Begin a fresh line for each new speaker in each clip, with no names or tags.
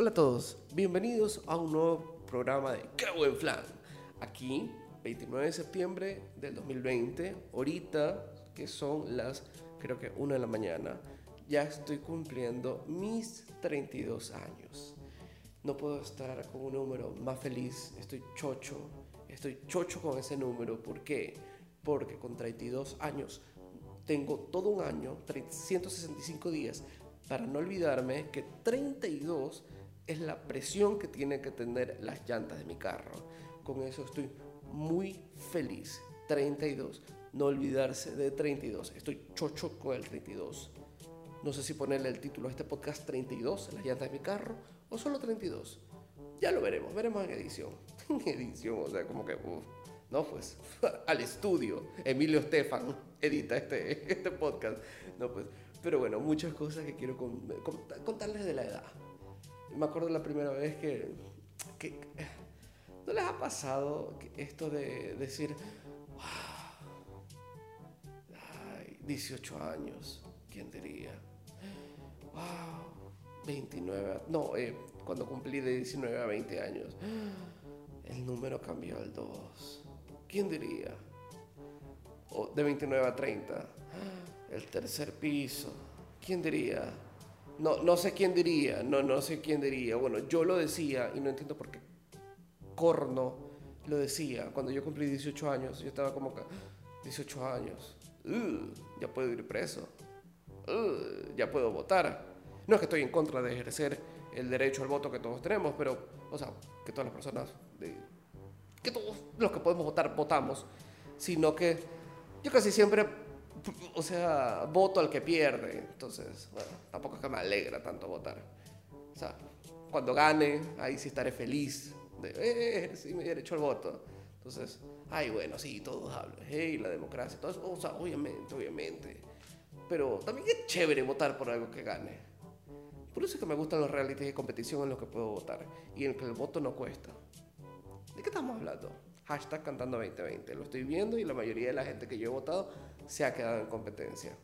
Hola a todos, bienvenidos a un nuevo programa de ¡Qué buen flan! Aquí, 29 de septiembre del 2020, ahorita que son las, creo que 1 de la mañana, ya estoy cumpliendo mis 32 años. No puedo estar con un número más feliz, estoy chocho, estoy chocho con ese número. ¿Por qué? Porque con 32 años tengo todo un año, 365 días, para no olvidarme que 32 es la presión que tienen que tener las llantas de mi carro. Con eso estoy muy feliz. 32. No olvidarse de 32. Estoy chocho con el 32. No sé si ponerle el título a este podcast 32, las llantas de mi carro, o solo 32. Ya lo veremos, veremos en edición. En edición, o sea, como que... no, pues, al estudio. Emilio Estefan edita este, este podcast. No, pues, pero bueno, muchas cosas que quiero contarles de la edad. Me acuerdo la primera vez que, ¿No les ha pasado esto de decir, wow, ay, 18 años, ¿quién diría? Wow, 29, no, eh, cuando cumplí de 19 a 20 años, el número cambió al 2. ¿Quién diría? O de 29 a 30, el tercer piso. ¿Quién diría? No, no sé quién diría, no, no sé quién diría. Bueno, yo lo decía y no entiendo por qué corno lo decía. Cuando yo cumplí 18 años, yo estaba como que, 18 años, ya puedo ir preso, ya puedo votar. No es que estoy en contra de ejercer el derecho al voto que todos tenemos, pero, o sea, que todas las personas, que todos los que podemos votar, votamos, sino que yo casi siempre, o sea, voto al que pierde. Entonces, bueno, tampoco es que me alegra tanto votar. O sea, cuando gane, ahí sí estaré feliz de, eh, sí, me derecho al voto. Entonces, ay, bueno, sí, todos hablan, hey, la democracia, todo eso, o sea, obviamente, obviamente. Pero también es chévere votar por algo que gane. Por eso es que me gustan los realities de competición en los que puedo votar y en que el voto no cuesta. ¿De qué estamos hablando? Hashtag cantando 2020. Lo estoy viendo y la mayoría de la gente que yo he votado se ha quedado en competencia.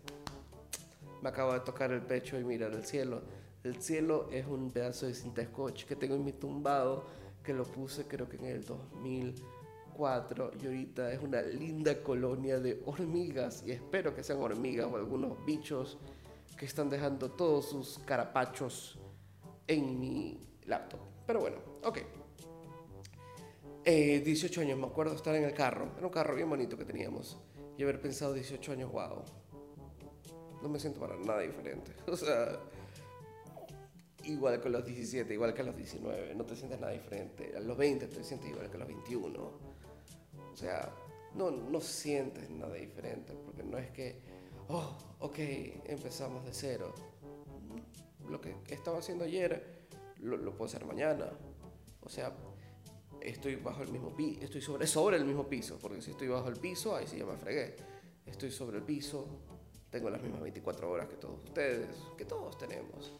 Me acabo de tocar el pecho y mirar el cielo. El cielo es un pedazo de cinta scotch que tengo en mi tumbado que lo puse creo que en el 2004 y ahorita es una linda colonia de hormigas y espero que sean hormigas o algunos bichos que están dejando todos sus carapachos en mi laptop. Pero bueno, ok. 18 eh, años, me acuerdo estar en el carro. Era un carro bien bonito que teníamos. Y haber pensado 18 años, wow. No me siento para nada diferente. O sea, igual que a los 17, igual que a los 19, no te sientes nada diferente. A los 20 te sientes igual que a los 21. O sea, no, no sientes nada diferente, porque no es que, oh, ok, empezamos de cero. Lo que estaba haciendo ayer lo, lo puedo hacer mañana. O sea, estoy bajo el mismo piso, estoy sobre, sobre el mismo piso, porque si estoy bajo el piso, ahí sí ya me fregué. Estoy sobre el piso, tengo las mismas 24 horas que todos ustedes, que todos tenemos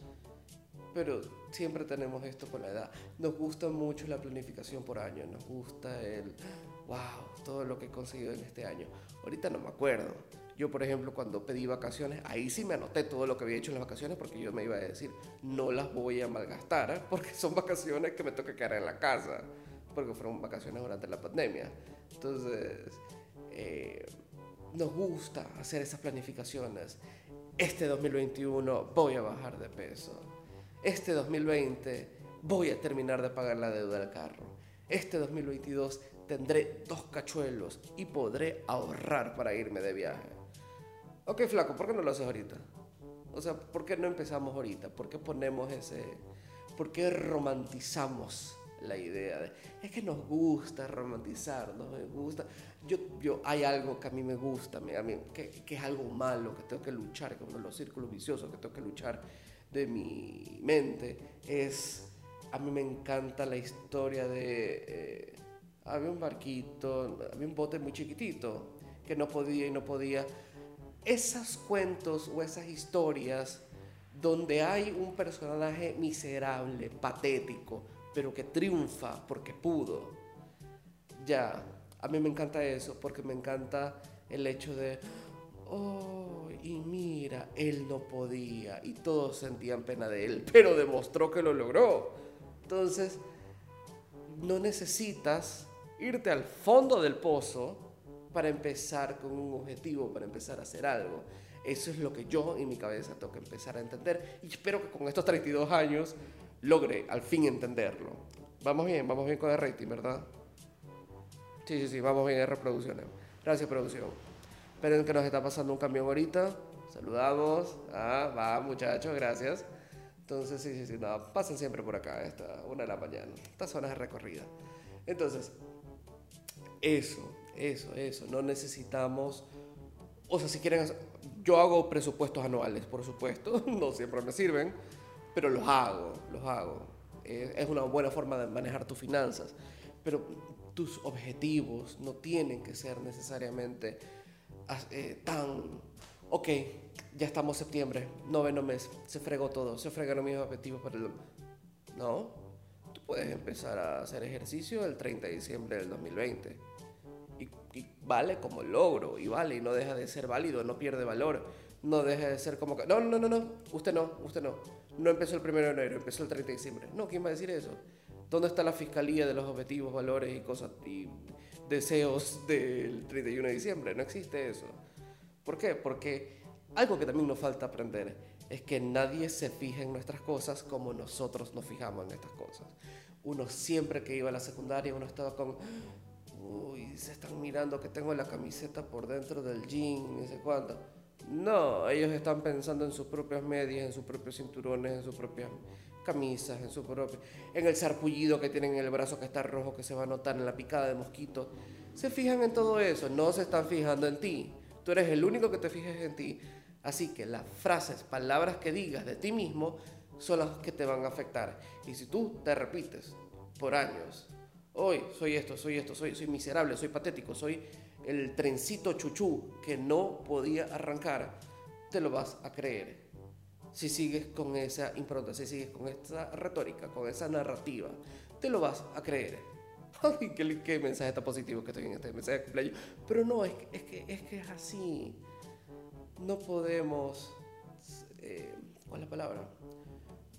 pero siempre tenemos esto con la edad. Nos gusta mucho la planificación por año, nos gusta el, wow, todo lo que he conseguido en este año. Ahorita no me acuerdo. Yo, por ejemplo, cuando pedí vacaciones, ahí sí me anoté todo lo que había hecho en las vacaciones porque yo me iba a decir, no las voy a malgastar, porque son vacaciones que me toca quedar en la casa, porque fueron vacaciones durante la pandemia. Entonces, eh, nos gusta hacer esas planificaciones. Este 2021 voy a bajar de peso este 2020 voy a terminar de pagar la deuda del carro. Este 2022 tendré dos cachuelos y podré ahorrar para irme de viaje. Ok, flaco, ¿por qué no lo haces ahorita? O sea, ¿por qué no empezamos ahorita? ¿Por qué ponemos ese... ¿Por qué romantizamos la idea de... Es que nos gusta romantizar, nos gusta... Yo, yo, hay algo que a mí me gusta, a mí, que, que es algo malo, que tengo que luchar, que uno de los círculos viciosos que tengo que luchar de mi mente es, a mí me encanta la historia de, eh, había un barquito, había un bote muy chiquitito que no podía y no podía. Esos cuentos o esas historias donde hay un personaje miserable, patético, pero que triunfa porque pudo. Ya, a mí me encanta eso, porque me encanta el hecho de, oh, y mira, él no podía y todos sentían pena de él, pero demostró que lo logró. Entonces, no necesitas irte al fondo del pozo para empezar con un objetivo, para empezar a hacer algo. Eso es lo que yo en mi cabeza tengo que empezar a entender y espero que con estos 32 años logre al fin entenderlo. Vamos bien, vamos bien con el rating, ¿verdad? Sí, sí, sí, vamos bien en reproducciones. Gracias, producción. Esperen que nos está pasando un camión ahorita. Saludamos. Ah, va, muchachos, gracias. Entonces, sí, sí, sí, no, pasen siempre por acá, esta una de la mañana. Estas zonas de recorrida. Entonces, eso, eso, eso. No necesitamos. O sea, si quieren. Yo hago presupuestos anuales, por supuesto. No siempre me sirven, pero los hago, los hago. Es una buena forma de manejar tus finanzas. Pero tus objetivos no tienen que ser necesariamente eh, tan, ok, ya estamos septiembre, noveno mes, se fregó todo, se fregaron mis objetivos para el... No, tú puedes empezar a hacer ejercicio el 30 de diciembre del 2020. Y, y, vale como logro, y vale, y no deja de ser válido, no pierde valor, no deja de ser como que... No, no, no, no, usted no, usted no. No empezó el 1 de enero, empezó el 30 de diciembre. No, ¿quién va a decir eso? ¿Dónde está la fiscalía de los objetivos, valores y cosas y deseos del 31 de diciembre? No existe eso. ¿Por qué? Porque algo que también nos falta aprender es que nadie se fija en nuestras cosas como nosotros nos fijamos en estas cosas. Uno siempre que iba a la secundaria, uno estaba con, uy, se están mirando que tengo la camiseta por dentro del jean, no sé cuánto. No, ellos están pensando en sus propias medias, en sus propios cinturones, en sus propias camisas, en su propio, en el sarpullido que tienen en el brazo que está rojo, que se va a notar en la picada de mosquito. Se fijan en todo eso, no se están fijando en ti. Tú eres el único que te fijes en ti. Así que las frases, palabras que digas de ti mismo son las que te van a afectar. Y si tú te repites por años, hoy soy esto, soy esto, soy, soy miserable, soy patético, soy el trencito chuchú que no podía arrancar, te lo vas a creer si sigues con esa impronta, si sigues con esa retórica, con esa narrativa, te lo vas a creer. Ay, qué, mensaje tan positivo que estoy en este mensaje de cumpleaños. Pero no, es es, que, es, que es así. No podemos... Eh, ¿Cuál es la palabra?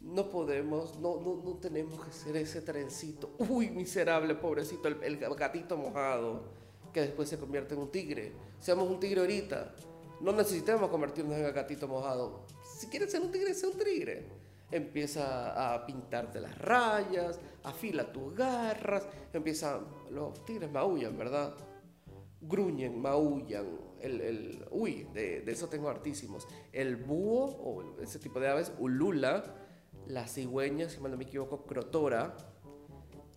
No podemos, no, no, no, tenemos que ser ese trencito. Uy, miserable, pobrecito, el, el gatito mojado, que después se convierte en un tigre. Seamos un tigre ahorita. No necesitamos convertirnos en el gatito mojado si quieres ser un tigre, sé un tigre. Empieza a pintarte las rayas, afila tus garras, empieza, los tigres maullan, ¿verdad? Gruñen, maullan, el, el uy, de, eso tengo hartísimos. El búho, o ese tipo de aves, ulula, la cigüeña, si mal no me equivoco, crotora,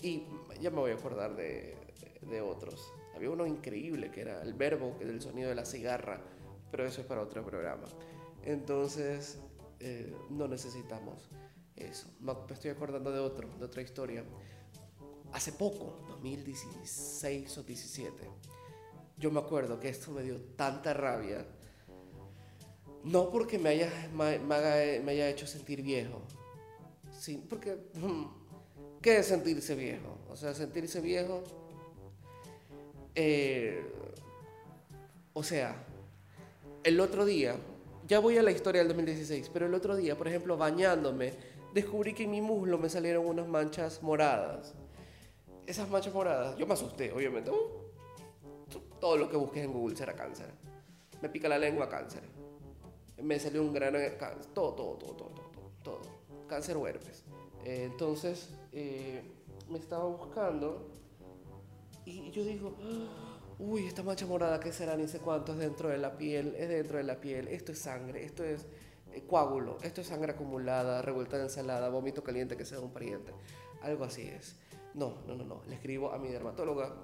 y ya me voy a acordar de, de otros. Había uno increíble que era el verbo del sonido de la cigarra, pero eso es para otro programa. Entonces, eh, no necesitamos eso. Me estoy acordando de otro, de otra historia. Hace poco, 2016 o 17, yo me acuerdo que esto me dio tanta rabia. No porque me haya, me, haya hecho sentir viejo, sí, porque ¿qué es sentirse viejo? O sea, sentirse viejo, eh, o sea, el otro día ya voy a la historia del 2016, pero el otro día, por ejemplo, bañándome, descubrí que en mi muslo me salieron unas manchas moradas. Esas manchas moradas, yo me asusté, obviamente. Uh, todo lo que busques en Google será cáncer. Me pica la lengua, cáncer. Me salió un grano, cáncer. Todo, todo, todo, todo, todo, todo. Cáncer o herpes. Eh, entonces, eh, me estaba buscando y yo digo uy, esta mancha morada, ¿qué será? Ni sé cuánto es dentro de la piel, es dentro de la piel, esto es sangre, esto es eh, coágulo, esto es sangre acumulada, revuelta de ensalada, vómito caliente que sea un pariente. Algo así es. No, no, no, no. Le escribo a mi dermatóloga,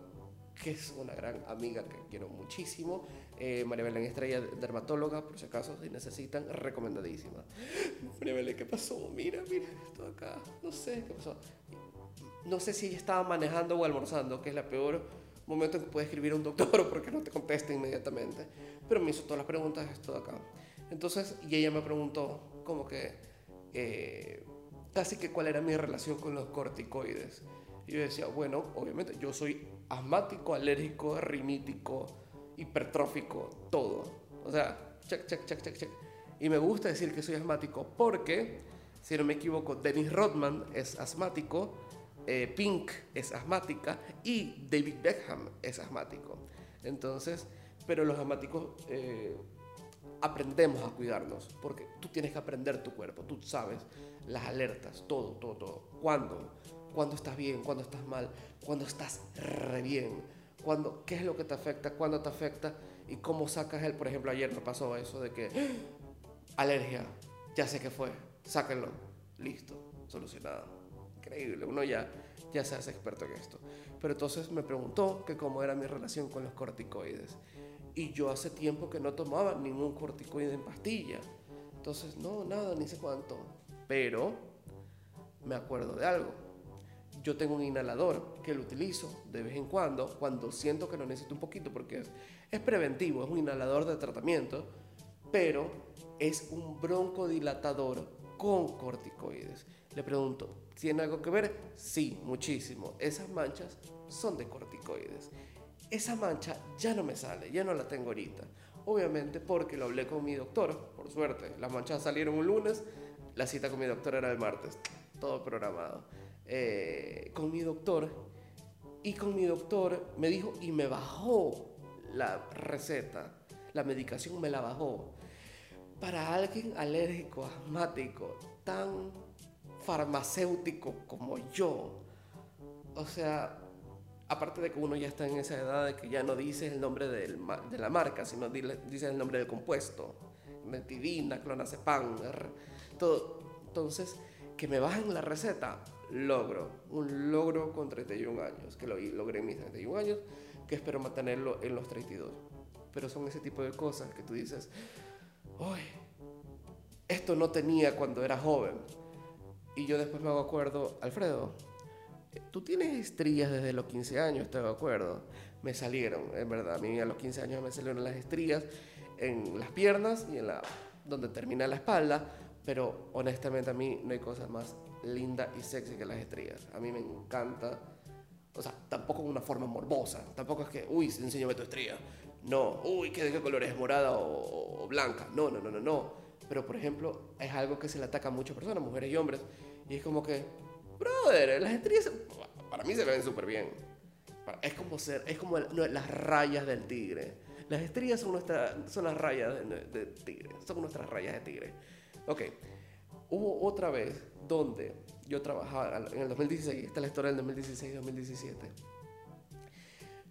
que es una gran amiga que quiero muchísimo. Eh, María Belén Estrella, dermatóloga, por si acaso, si necesitan, recomendadísima. María Belén, ¿qué pasó? Mira, mira, esto acá. No sé qué pasó. No sé si estaba manejando o almorzando, que es la peor momento en que puede escribir un doctor porque no te contesta inmediatamente. Pero me hizo todas las preguntas, esto de acá. Entonces, y ella me preguntó como que, eh, casi que cuál era mi relación con los corticoides. Y yo decía, bueno, obviamente yo soy asmático, alérgico, rinítico, hipertrófico, todo. O sea, check, check, check, check, check. Y me gusta decir que soy asmático porque, si no me equivoco, Dennis Rodman es asmático, eh, Pink es asmática y David Beckham es asmático. Entonces, pero los asmáticos eh, aprendemos a cuidarnos porque tú tienes que aprender tu cuerpo, tú sabes las alertas, todo, todo, todo. ¿Cuándo? ¿Cuándo estás bien? ¿Cuándo estás mal? ¿Cuándo estás re bien? ¿Cuándo, ¿Qué es lo que te afecta? ¿Cuándo te afecta? ¿Y cómo sacas él? Por ejemplo, ayer me pasó eso de que ¡Ah! alergia, ya sé qué fue, sáquenlo, listo, solucionado. Increíble, uno ya, ya se hace experto en esto. Pero entonces me preguntó que cómo era mi relación con los corticoides. Y yo hace tiempo que no tomaba ningún corticoide en pastilla. Entonces, no, nada, ni sé cuánto. Pero me acuerdo de algo yo tengo un inhalador que lo utilizo de vez en cuando, cuando siento que lo necesito un poquito, porque es, preventivo, es un inhalador de tratamiento, pero es un broncodilatador con corticoides. Le pregunto, ¿tiene algo que ver? Sí, muchísimo. Esas manchas son de corticoides. Esa mancha ya no me sale, ya no la tengo ahorita. Obviamente porque lo hablé con mi doctor, por suerte. Las manchas salieron un lunes, la cita con mi doctor era el martes. Todo programado. Eh, con mi doctor y con mi doctor me dijo y me bajó la receta, la medicación me la bajó. Para alguien alérgico, asmático, tan farmacéutico como yo, o sea, aparte de que uno ya está en esa edad de que ya no dices el nombre de la marca, sino dices el nombre del compuesto, metidina, clonazepam, todo. Entonces, que me bajen la receta, logro, un logro con 31 años, que lo logré en mis 31 años, que espero mantenerlo en los 32. Pero son ese tipo de cosas que tú dices, uy, esto no tenía cuando era joven. Y yo después me hago acuerdo, Alfredo, tú tienes estrías desde los 15 años, te hago acuerdo. Me salieron, en verdad, a mí a los 15 años me salieron las estrías en las piernas y en la donde termina la espalda, pero honestamente a mí no hay cosa más linda y sexy que las estrías. A mí me encanta. O sea, tampoco en una forma morbosa. Tampoco es que, uy, enséñame tu estría. No, uy, ¿qué, de qué color es? ¿Morada o, blanca? No, no, no, no, no. Pero, por ejemplo, es algo que se le ataca a muchas personas, mujeres y hombres. Y es como que, brother, las estrías para mí se ven súper bien. Es como ser, es como las rayas del tigre. Las estrías son, nuestra, son las rayas de, de tigre. Son nuestras rayas de tigre. Ok, hubo otra vez donde yo trabajaba en el 2016, esta es la historia del 2016-2017.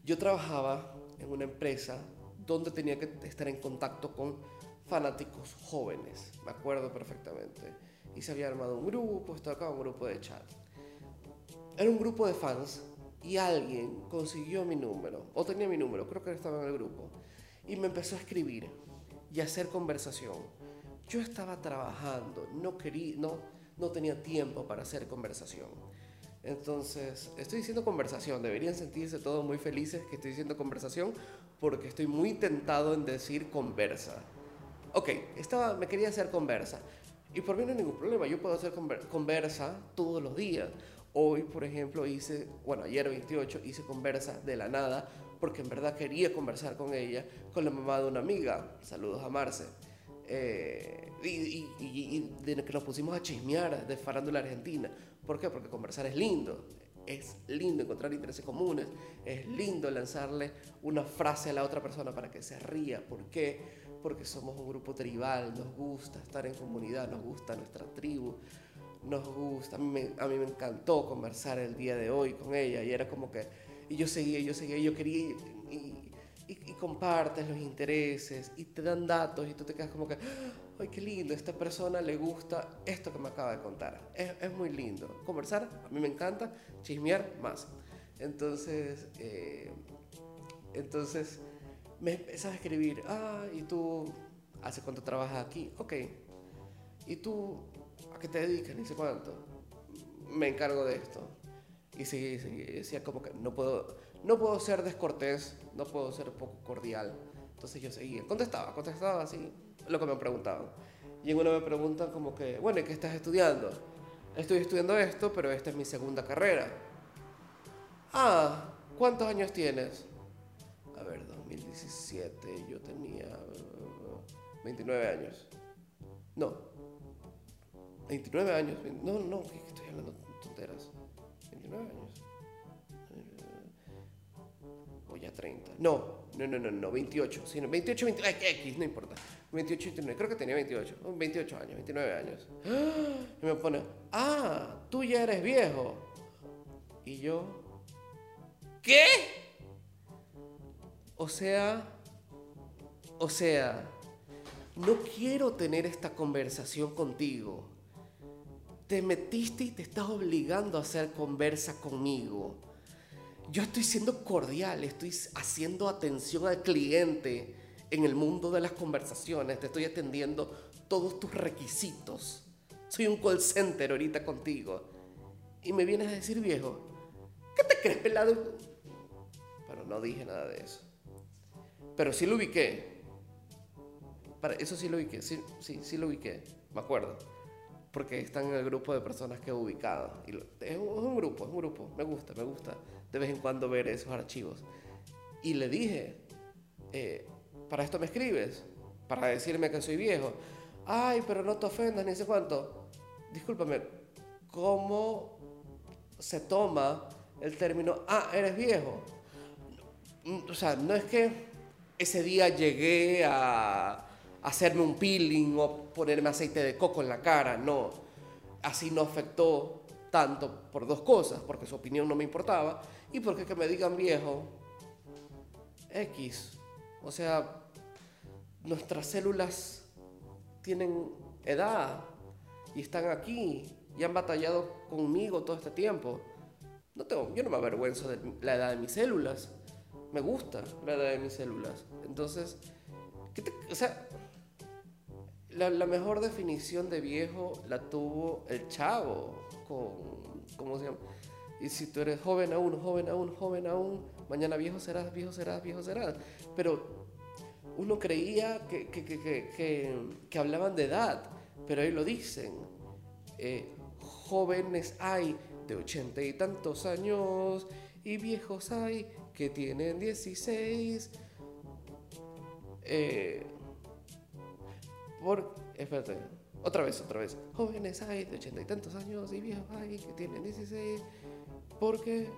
Yo trabajaba en una empresa donde tenía que estar en contacto con fanáticos jóvenes, me acuerdo perfectamente. Y se había armado un grupo, estaba acá un grupo de chat. Era un grupo de fans y alguien consiguió mi número, o tenía mi número, creo que estaba en el grupo, y me empezó a escribir y a hacer conversación. Yo estaba trabajando, no quería, no, no tenía tiempo para hacer conversación. Entonces, estoy diciendo conversación, deberían sentirse todos muy felices que estoy diciendo conversación porque estoy muy tentado en decir conversa. Ok, estaba, me quería hacer conversa y por mí no hay ningún problema, yo puedo hacer conversa todos los días. Hoy, por ejemplo, hice, bueno, ayer 28 hice conversa de la nada porque en verdad quería conversar con ella, con la mamá de una amiga. Saludos a Marce. Eh, y, de que nos pusimos a chismear de farándula argentina. ¿Por qué? Porque conversar es lindo. Es lindo encontrar intereses comunes. Es lindo lanzarle una frase a la otra persona para que se ría. ¿Por qué? Porque somos un grupo tribal. Nos gusta estar en comunidad. Nos gusta nuestra tribu. Nos gusta. A mí me, a mí me encantó conversar el día de hoy con ella. Y era como que. Y yo seguía, yo seguía, yo quería. Y, y, compartes los intereses y te dan datos y tú te quedas como que, ay, qué lindo, esta persona le gusta esto que me acaba de contar. Es, es muy lindo. Conversar, a mí me encanta, chismear más. Entonces, eh, entonces me empiezas a escribir, ah, ¿y tú hace cuánto trabajas aquí? Ok. ¿Y tú a qué te dedicas? Ni sé cuánto. Me encargo de esto. Y sí, sí, decía como que no puedo, no puedo ser descortés, no puedo ser poco cordial. Entonces yo seguía, contestaba, contestaba así lo que me preguntaban. Y en uno me preguntan como que, bueno, ¿y qué estás estudiando? Estoy estudiando esto, pero esta es mi segunda carrera. Ah, ¿cuántos años tienes? A ver, 2017, yo tenía 29 años. No. 29 años. No, no, estoy hablando tonteras. 29 años. O ya 30. No, no, no, no, no, 28. Sí, no, 28, 29, X, no importa. 28, 29, creo que tenía 28. 28 años, 29 años. Y me pone, ah, tú ya eres viejo. Y yo, ¿qué? O sea, o sea, no quiero tener esta conversación contigo. Te metiste y te estás obligando a hacer conversa conmigo. Yo estoy siendo cordial, estoy haciendo atención al cliente en el mundo de las conversaciones, te estoy atendiendo todos tus requisitos. Soy un call center ahorita contigo. Y me vienes a decir, viejo, ¿qué te crees, pelado? Pero no dije nada de eso. Pero sí lo ubiqué. Para eso sí lo ubiqué, sí, sí, sí lo ubiqué, me acuerdo. Porque están en el grupo de personas que he ubicado. Y es, un, grupo, es un grupo, me gusta, me gusta de vez en cuando ver esos archivos. Y le dije, eh, para esto me escribes, para decirme que soy viejo. Ay, pero no te ofendas, ni sé cuánto. Discúlpame, ¿cómo se toma el término, ah, eres viejo? O sea, no es que ese día llegué a hacerme un peeling o ponerme aceite de coco en la cara, no. Así no afectó tanto por dos cosas, porque su opinión no me importaba y porque que me digan viejo, X. O sea, nuestras células tienen edad y están aquí y han batallado conmigo todo este tiempo. No tengo, yo no me avergüenzo de la edad de mis células. Me gusta la edad de mis células. Entonces, ¿qué o sea, la, mejor definición de viejo la tuvo el chavo con, ¿cómo se llama? Y si tú eres joven aún, joven aún, joven aún, mañana viejo serás, viejo serás, viejo serás. Pero uno creía que, que, que, que hablaban de edad, pero ahí lo dicen. Eh, jóvenes hay de ochenta y tantos años y viejos hay que tienen 16. Eh, por, espérate, otra vez, otra vez. Jóvenes hay de ochenta y tantos años y viejos hay que tienen 16. Porque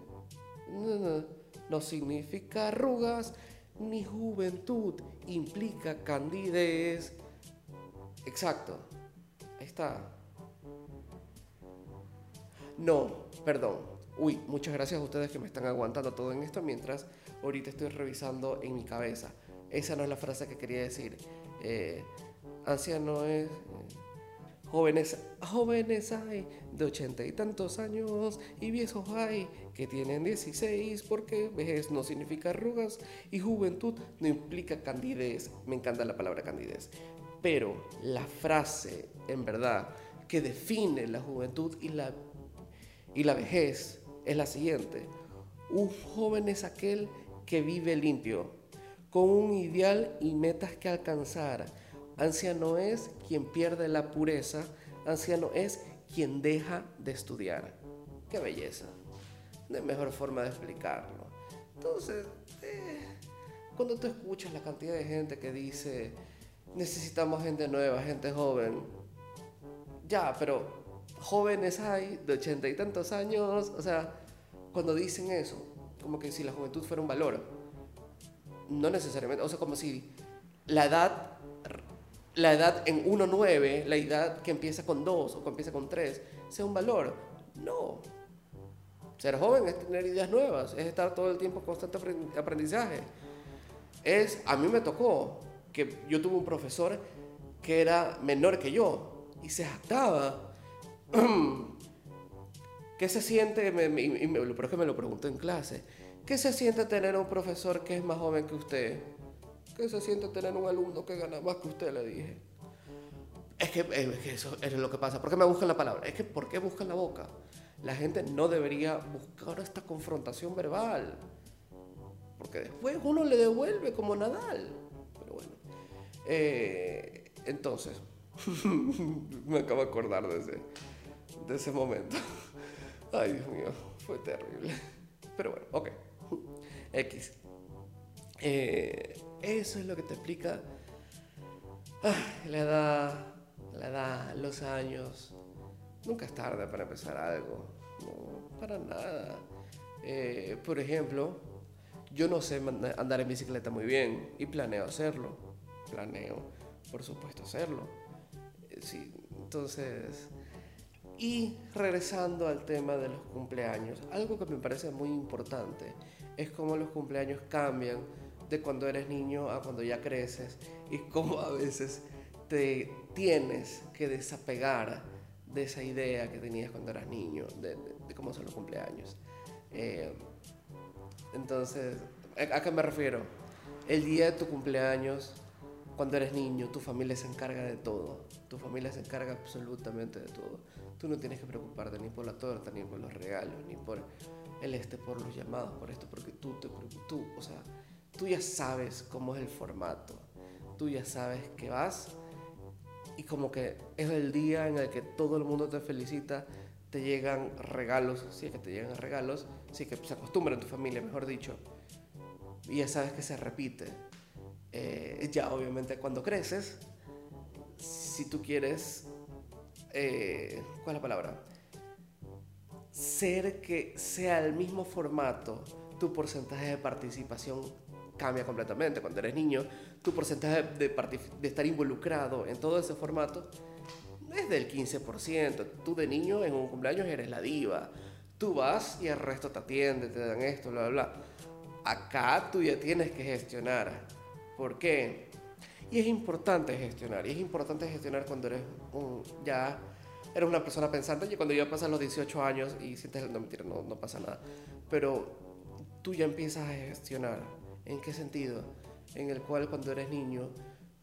no, no significa arrugas ni juventud, implica candidez. Exacto. Ahí está. No, perdón. Uy, muchas gracias a ustedes que me están aguantando todo en esto mientras ahorita estoy revisando en mi cabeza. Esa no es la frase que quería decir. Eh, anciano es... Jóvenes, jóvenes hay de ochenta y tantos años y viejos hay que tienen 16 porque vejez no significa arrugas y juventud no implica candidez. Me encanta la palabra candidez. Pero la frase, en verdad, que define la juventud y la, y la vejez es la siguiente. Un joven es aquel que vive limpio, con un ideal y metas que alcanzar Anciano es quien pierde la pureza, anciano es quien deja de estudiar. Qué belleza. No hay mejor forma de explicarlo. Entonces, eh, cuando tú escuchas la cantidad de gente que dice, necesitamos gente nueva, gente joven, ya, pero jóvenes hay de ochenta y tantos años, o sea, cuando dicen eso, como que si la juventud fuera un valor, no necesariamente, o sea, como si la edad la edad en 1.9, la edad que empieza con 2 o que empieza con 3, sea un valor. No. Ser joven es tener ideas nuevas, es estar todo el tiempo en constante aprendizaje. Es, a mí me tocó que yo tuve un profesor que era menor que yo y se jactaba. ¿Qué se siente? Me, y me, es que me lo pregunté en clase. ¿Qué se siente tener un profesor que es más joven que usted? ¿Qué se siente tener un alumno que gana más que usted? Le dije. Es que, eso es lo que pasa. ¿Por qué me buscan la palabra? Es que ¿por qué buscan la boca? La gente no debería buscar esta confrontación verbal. Porque después uno le devuelve como Nadal. Pero bueno. Eh, entonces, me acabo de acordar de ese, de ese momento. Ay, Dios mío, fue terrible. Pero bueno, ok. X. Eh, eso es lo que te explica la edad, la edad, los años. Nunca es tarde para empezar algo. No, para nada. Eh, por ejemplo, yo no sé andar en bicicleta muy bien y planeo hacerlo. Planeo, por supuesto, hacerlo. Eh, sí, entonces... Y regresando al tema de los cumpleaños, algo que me parece muy importante es cómo los cumpleaños cambian de cuando eres niño a cuando ya creces y cómo a veces te tienes que desapegar de esa idea que tenías cuando eras niño, de, cómo son los cumpleaños. Eh, entonces, ¿a qué me refiero? El día de tu cumpleaños, cuando eres niño, tu familia se encarga de todo. Tu familia se encarga absolutamente de todo. Tú no tienes que preocuparte ni por la torta, ni por los regalos, ni por el este, por los llamados, por esto, porque tú te tú, o sea, tú ya sabes cómo es el formato. Tú ya sabes que vas y como que es el día en el que todo el mundo te felicita, te llegan regalos, si es que te llegan regalos, si que se acostumbra en tu familia, mejor dicho, y ya sabes que se repite. Eh, ya obviamente cuando creces, si tú quieres, eh, ¿cuál es la palabra? Ser que sea el mismo formato, tu porcentaje de participación cambia completamente. Cuando eres niño, tu porcentaje de, de estar involucrado en todo ese formato es del 15%. Tú de niño en un cumpleaños eres la diva. Tú vas y el resto te atiende, te dan esto, bla, bla, bla. Acá tú ya tienes que gestionar. ¿Por qué? Y es importante gestionar. Y es importante gestionar cuando eres un, ya eres una persona pensante. Y cuando ya pasan los 18 años y sientes, no mentira, no, no pasa nada. Pero tú ya empiezas a gestionar ¿En qué sentido? En el cual cuando eres niño,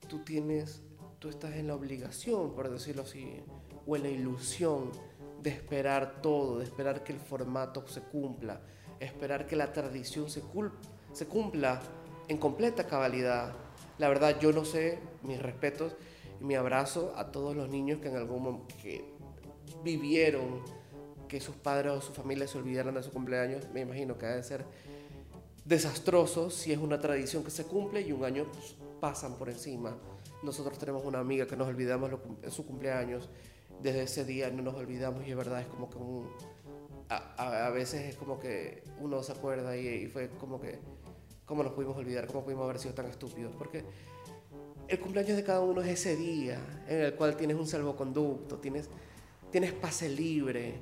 tú tienes, tú estás en la obligación, por decirlo así, o en la ilusión de esperar todo, de esperar que el formato se cumpla, esperar que la tradición se, se cumpla en completa cabalidad. La verdad, yo no sé, mis respetos y mi abrazo a todos los niños que en algún momento que vivieron que sus padres o su familia se olvidaran de su cumpleaños. Me imagino que ha de ser desastroso si es una tradición que se cumple y un año pues, pasan por encima. Nosotros tenemos una amiga que nos olvidamos en su cumpleaños, desde ese día no nos olvidamos y es verdad, es como que un, a, veces es como que uno se acuerda y, fue como que, ¿cómo nos pudimos olvidar? ¿Cómo pudimos haber sido tan estúpidos? Porque el cumpleaños de cada uno es ese día en el cual tienes un salvoconducto, tienes, tienes pase libre,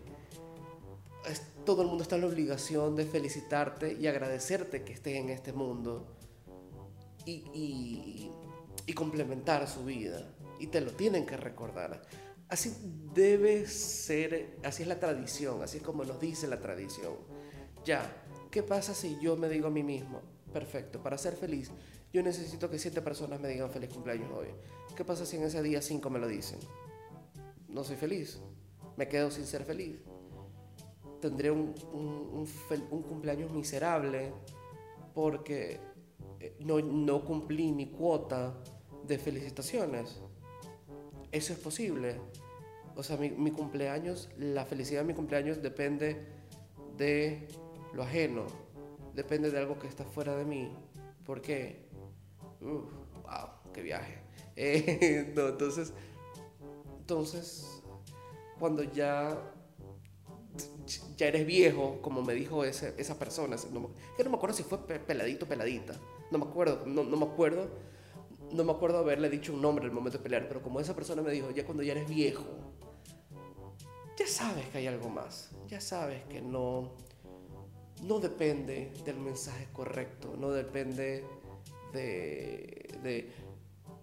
todo el mundo está en la obligación de felicitarte y agradecerte que estés en este mundo y, complementar su vida. Y te lo tienen que recordar. Así debe ser, así es la tradición, así es como nos dice la tradición. Ya, ¿qué pasa si yo me digo a mí mismo, perfecto, para ser feliz, yo necesito que siete personas me digan feliz cumpleaños hoy? ¿Qué pasa si en ese día cinco me lo dicen? No soy feliz, me quedo sin ser feliz tendré un, un, cumpleaños miserable porque eh, no, no, cumplí mi cuota de felicitaciones. Eso es posible. O sea, mi, mi, cumpleaños, la felicidad de mi cumpleaños depende de lo ajeno, depende de algo que está fuera de mí. ¿Por qué? wow, qué viaje. Eh, no, entonces, entonces, cuando ya ya eres viejo, como me dijo ese, esa persona. No, no me acuerdo si fue peladito o peladita. No me acuerdo, no, no, me acuerdo. No me acuerdo haberle dicho un nombre el momento de pelear, pero como esa persona me dijo, ya cuando ya eres viejo, ya sabes que hay algo más. Ya sabes que no, no depende del mensaje correcto, no depende de, de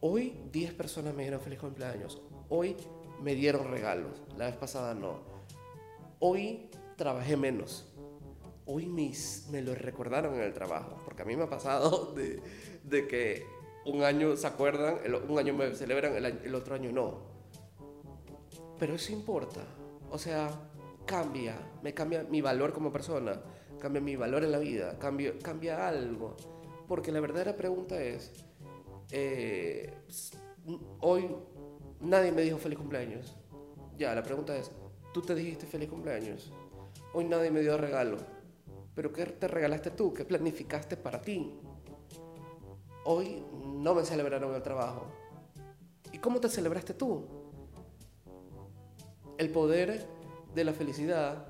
hoy 10 personas me dieron feliz cumpleaños, hoy me dieron regalos, la vez pasada no Hoy trabajé menos. Hoy mis, me lo recordaron en el trabajo, porque a mí me ha pasado de, de que un año se acuerdan, un año me celebran, el, otro año no. Pero eso importa. O sea, cambia, me cambia mi valor como persona, cambia mi valor en la vida, cambia, cambia algo. Porque la verdadera pregunta es, eh, hoy nadie me dijo feliz cumpleaños. Ya, la pregunta es, Tú te dijiste feliz cumpleaños. Hoy nadie me dio regalo. Pero ¿qué te regalaste tú? ¿Qué planificaste para ti? Hoy no me celebraron el trabajo. ¿Y cómo te celebraste tú? El poder de la felicidad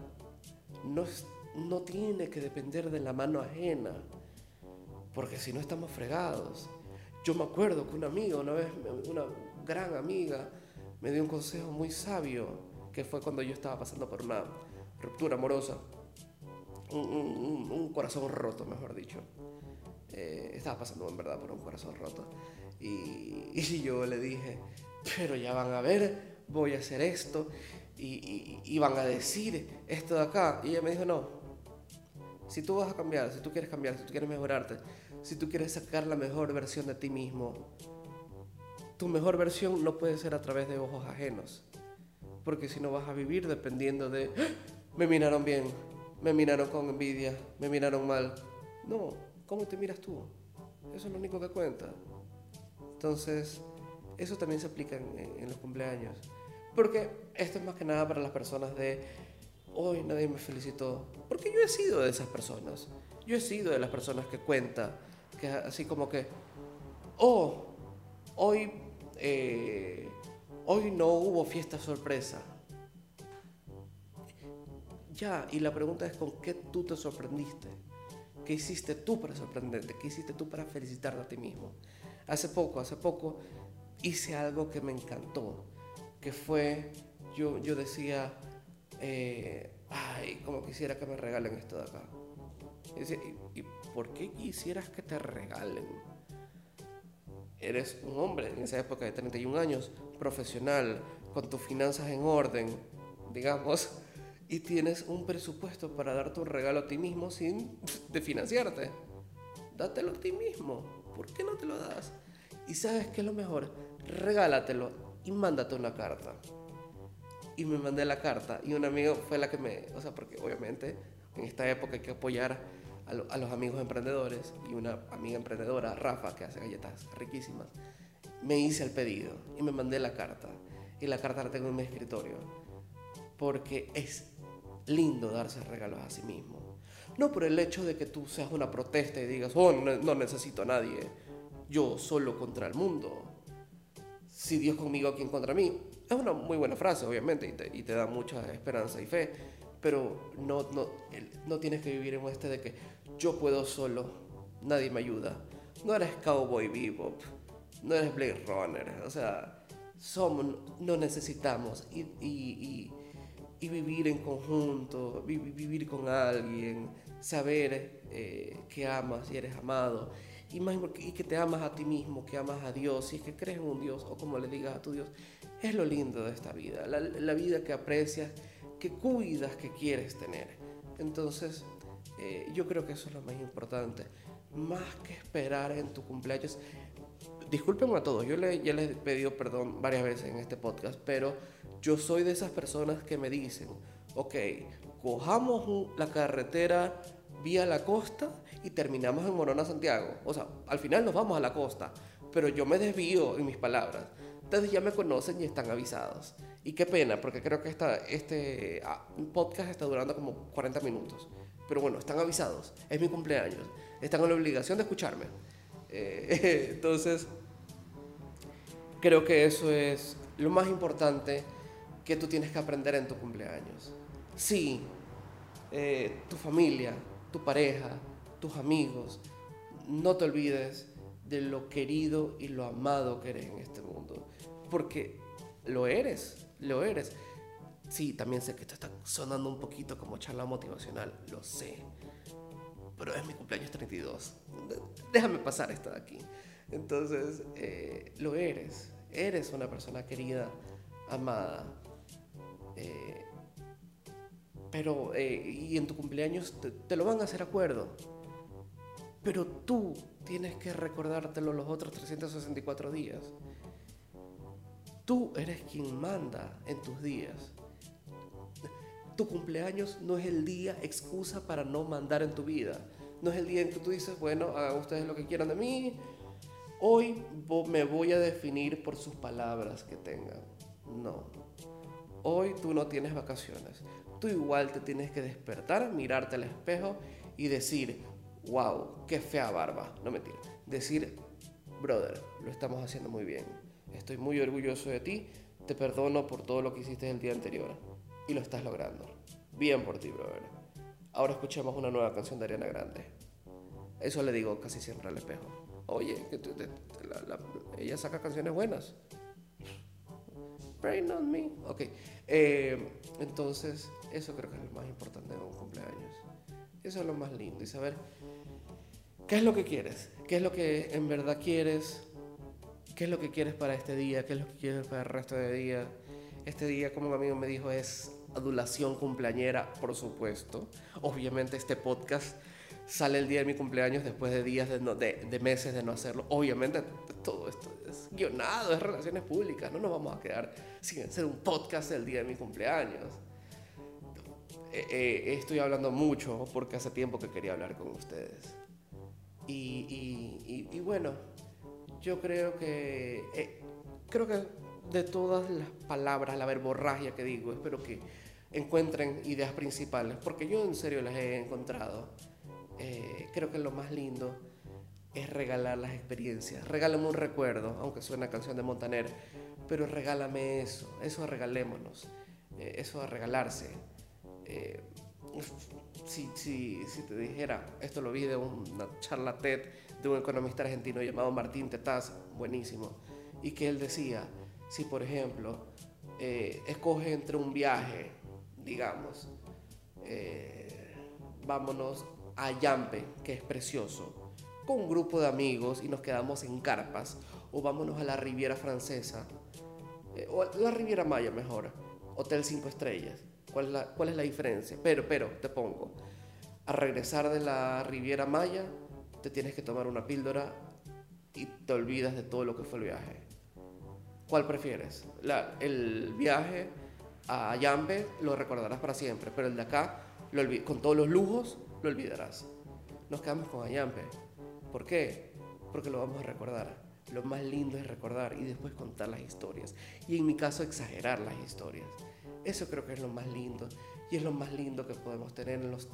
no, no tiene que depender de la mano ajena, porque si no estamos fregados. Yo me acuerdo que una amiga, una vez, una gran amiga, me dio un consejo muy sabio, que fue cuando yo estaba pasando por una ruptura amorosa, un, corazón roto, mejor dicho. Eh, estaba pasando en verdad por un corazón roto. Y, y, yo le dije, pero ya van a ver, voy a hacer esto, y, y, van a decir esto de acá. Y ella me dijo, no, si tú vas a cambiar, si tú quieres cambiar, si tú quieres mejorarte, si tú quieres sacar la mejor versión de ti mismo, tu mejor versión no puede ser a través de ojos ajenos. Porque si no vas a vivir dependiendo de, ¡Ah! me miraron bien, me miraron con envidia, me miraron mal. No, ¿cómo te miras tú? Eso es lo único que cuenta. Entonces, eso también se aplica en, los cumpleaños. Porque esto es más que nada para las personas de, hoy nadie me felicitó. Porque yo he sido de esas personas. Yo he sido de las personas que cuenta, que así como que, oh, hoy, eh, hoy no hubo fiesta sorpresa. Ya, y la pregunta es con qué tú te sorprendiste. ¿Qué hiciste tú para sorprenderte? ¿Qué hiciste tú para felicitarte a ti mismo? Hace poco, hace poco hice algo que me encantó, que fue, yo, yo decía, eh, ay, como quisiera que me regalen esto de acá. Y, por qué quisieras que te regalen? Eres un hombre en esa época de 31 años, profesional, con tus finanzas en orden, digamos, y tienes un presupuesto para darte un regalo a ti mismo sin de financiarte. Dátelo a ti mismo. ¿Por qué no te lo das? Y sabes qué es lo mejor, regálatelo y mándate una carta. Y me mandé la carta y un amigo fue la que me, o sea, porque obviamente en esta época hay que apoyar a, los amigos emprendedores y una amiga emprendedora, Rafa, que hace galletas riquísimas, me hice el pedido y me mandé la carta. Y la carta la tengo en mi escritorio. Porque es lindo darse regalos a sí mismo. No por el hecho de que tú seas una protesta y digas, oh, no, necesito a nadie, yo solo contra el mundo. Si Dios conmigo, ¿quién contra mí? Es una muy buena frase, obviamente, y te, y te da mucha esperanza y fe, pero no, no, no tienes que vivir en este de que yo puedo solo, nadie me ayuda. No eres Cowboy Bebop, no eres Blade Runner, o sea, somos, no necesitamos y, y y vivir en conjunto, vivir con alguien, saber eh, que amas y eres amado, y, más, y que te amas a ti mismo, que amas a Dios, y es que crees en un Dios, o como le digas a tu Dios, es lo lindo de esta vida, la, la vida que aprecias, que cuidas, que quieres tener. Entonces, eh, yo creo que eso es lo más importante, más que esperar en tu cumpleaños. Discúlpenme a todos, yo le, ya les he pedido perdón varias veces en este podcast, pero yo soy de esas personas que me dicen, ok, cojamos la carretera vía la costa y terminamos en Morona, Santiago. O sea, al final nos vamos a la costa, pero yo me desvío en mis palabras. Entonces ya me conocen y están avisados. Y qué pena, porque creo que esta, este ah, podcast está durando como 40 minutos. Pero bueno, están avisados. Es mi cumpleaños. Están en la obligación de escucharme. Eh, entonces, creo que eso es lo más importante que tú tienes que aprender en tu cumpleaños. Sí, eh, tu familia, tu pareja, tus amigos, no te olvides de lo querido y lo amado que eres en este mundo. Porque lo eres, lo eres. Sí, también sé que esto está sonando un poquito como charla motivacional, lo sé. Pero es mi cumpleaños 32. Déjame pasar esto de aquí. Entonces, eh, lo eres. Eres una persona querida, amada, eh, pero, eh, y en tu cumpleaños te, lo van a hacer acuerdo. Pero tú tienes que recordártelo los otros 364 días. Tú eres quien manda en tus días. Tu cumpleaños no es el día excusa para no mandar en tu vida. No es el día en que tú dices, bueno, hagan ustedes lo que quieran de mí. Hoy me voy a definir por sus palabras que tengan. No, Hoy tú no tienes vacaciones. Tú igual te tienes que despertar, mirarte al espejo y decir, wow, qué fea barba. No mentira. Decir, brother, lo estamos haciendo muy bien. estoy muy orgulloso de ti, te perdono por todo lo que hiciste el día anterior. Y lo estás logrando. Bien por ti, brother. Ahora escuchemos una nueva canción de Ariana Grande. Eso le digo casi siempre al espejo. Oye, que ella saca canciones buenas. Brain on me. Ok. Eh, entonces, eso creo que es lo más importante de un cumpleaños. Eso es lo más lindo. Y saber qué es lo que quieres. ¿Qué es lo que en verdad quieres? ¿Qué es lo que quieres para este día? ¿Qué es lo que quieres para el resto de día? Este día, como un amigo me dijo, es adulación cumpleañera, por supuesto. Obviamente este podcast sale el día de mi cumpleaños después de días, de, de, meses de no hacerlo. Obviamente todo esto es guionado, es relaciones públicas. No nos vamos a quedar sin hacer un podcast el día de mi cumpleaños. Eh, eh, estoy hablando mucho porque hace tiempo que quería hablar con ustedes. Y, bueno, yo creo que, eh, creo que de todas las palabras, la verborragia que digo, espero que encuentren ideas principales, porque yo en serio las he encontrado. creo que lo más lindo es regalar las experiencias. Regálame un recuerdo, aunque suene a canción de Montaner, pero regálame eso, eso regalémonos, eso a regalarse. Eh, si, si, te dijera, esto lo vi de una charla TED de un economista argentino llamado Martín Tetaz, buenísimo, y que él decía, si por ejemplo eh, escoge entre un viaje, digamos, eh, vámonos a Yampe, que es precioso, con un grupo de amigos y nos quedamos en carpas, o vámonos a la Riviera Francesa, o a la Riviera Maya mejor, Hotel 5 Estrellas ¿Cuál es, la, ¿Cuál es la diferencia? Pero, pero, te pongo, a regresar de la Riviera Maya, te tienes que tomar una píldora y te olvidas de todo lo que fue el viaje. ¿Cuál prefieres? La, el viaje a Yampe lo recordarás para siempre, pero el de acá, lo con todos los lujos, lo olvidarás. Nos quedamos con Ayampe. ¿Por qué? Porque lo vamos a recordar. Lo más lindo es recordar y después contar las historias. Y en mi caso, exagerar las historias. Eso creo que es lo más lindo y es lo más lindo que podemos tener en los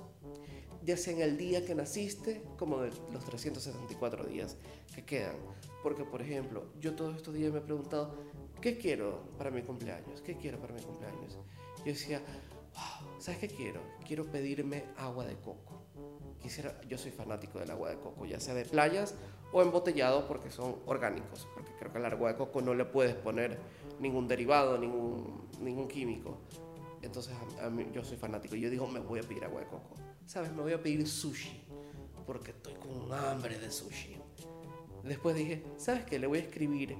ya sea en el día que naciste como en los 374 días que quedan. Porque, por ejemplo, yo todos estos días me he preguntado, ¿qué quiero para mi cumpleaños? ¿Qué quiero para mi cumpleaños? Yo decía, ¿sabes qué quiero? Quiero pedirme agua de coco. Quisiera, yo soy fanático del agua de coco, ya sea de playas o embotellado porque son orgánicos, porque creo que al agua de coco no le puedes poner ningún derivado, ningún, ningún químico. Entonces yo soy fanático. Yo digo, me voy a pedir agua de coco. ¿Sabes? Me voy a pedir sushi. Porque estoy con hambre de sushi. Después dije, ¿sabes qué? Le voy a escribir.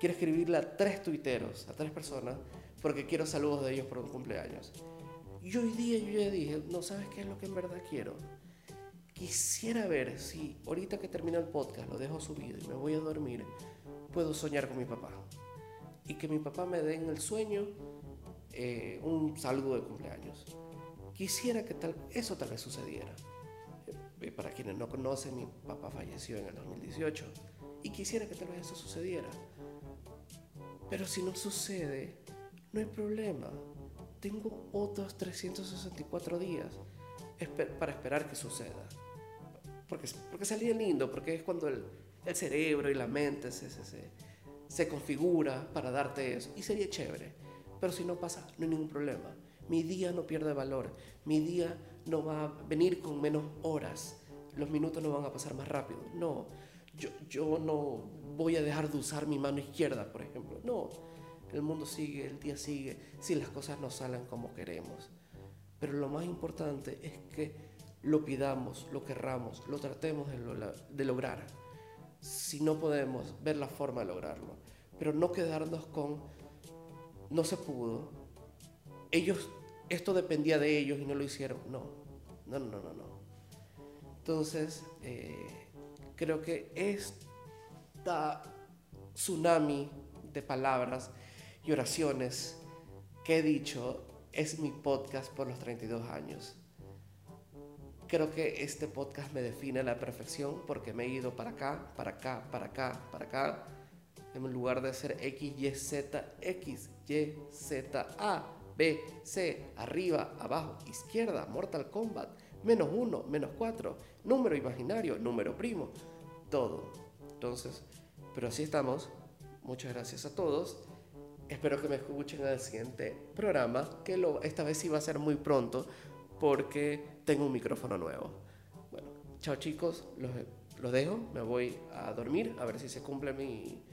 Quiero escribirle a tres tuiteros, a tres personas, porque quiero saludos de ellos por un cumpleaños. Y hoy día yo ya dije, no sabes qué es lo que en verdad quiero. Quisiera ver si ahorita que termina el podcast lo dejo subido y me voy a dormir, puedo soñar con mi papá y que mi papá me dé en el sueño eh, un saludo de cumpleaños. Quisiera que tal, eso tal vez sucediera. Eh, para quienes no conocen, mi papá falleció en el 2018 y quisiera que tal vez eso sucediera. Pero si no sucede, no hay problema. Tengo otros 364 días para esperar que suceda. Porque, porque sería lindo, porque es cuando el, el cerebro y la mente se, se, se se configura para darte eso. Y sería chévere. Pero si no pasa, no hay ningún problema. Mi día no pierde valor. Mi día no va a venir con menos horas. Los minutos no van a pasar más rápido. No. Yo, yo no voy a dejar de usar mi mano izquierda, por ejemplo. No. El mundo sigue, el día sigue, si las cosas no salen como queremos. Pero lo más importante es que lo pidamos, lo querramos, lo tratemos de, de lograr si no podemos ver la forma de lograrlo. Pero no quedarnos con, no se pudo, ellos, esto dependía de ellos y no lo hicieron. No, no, no, no, no. Entonces, eh, creo que esta tsunami de palabras y oraciones que he dicho es mi podcast por los 32 años. Creo que este podcast me define a la perfección porque me he ido para acá, para acá, para acá, para acá. En lugar de ser X, Y, Z, X, Y, Z, A, B, C, arriba, abajo, izquierda, Mortal Kombat, menos uno, menos cuatro, número imaginario, número primo, todo. Entonces, pero así estamos, muchas gracias a todos. Espero que me escuchen en el siguiente programa, que lo, esta vez sí va a ser muy pronto porque tengo un micrófono nuevo. Bueno, chao chicos, los, los dejo, me voy a dormir a ver si se cumple mi,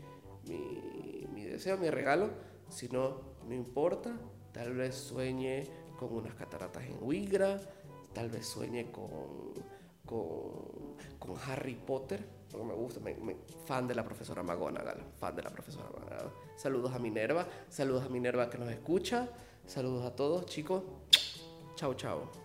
mi, deseo, mi regalo. Si no, importa, tal vez sueñe con unas cataratas en Wigra, tal vez sueñe con, con, Harry Potter, porque me gusta, me- fan de la profesora McGonagall, fan de la profesora McGonagall. Saludos a Minerva, saludos a Minerva que nos escucha, saludos a todos chicos, chao chao.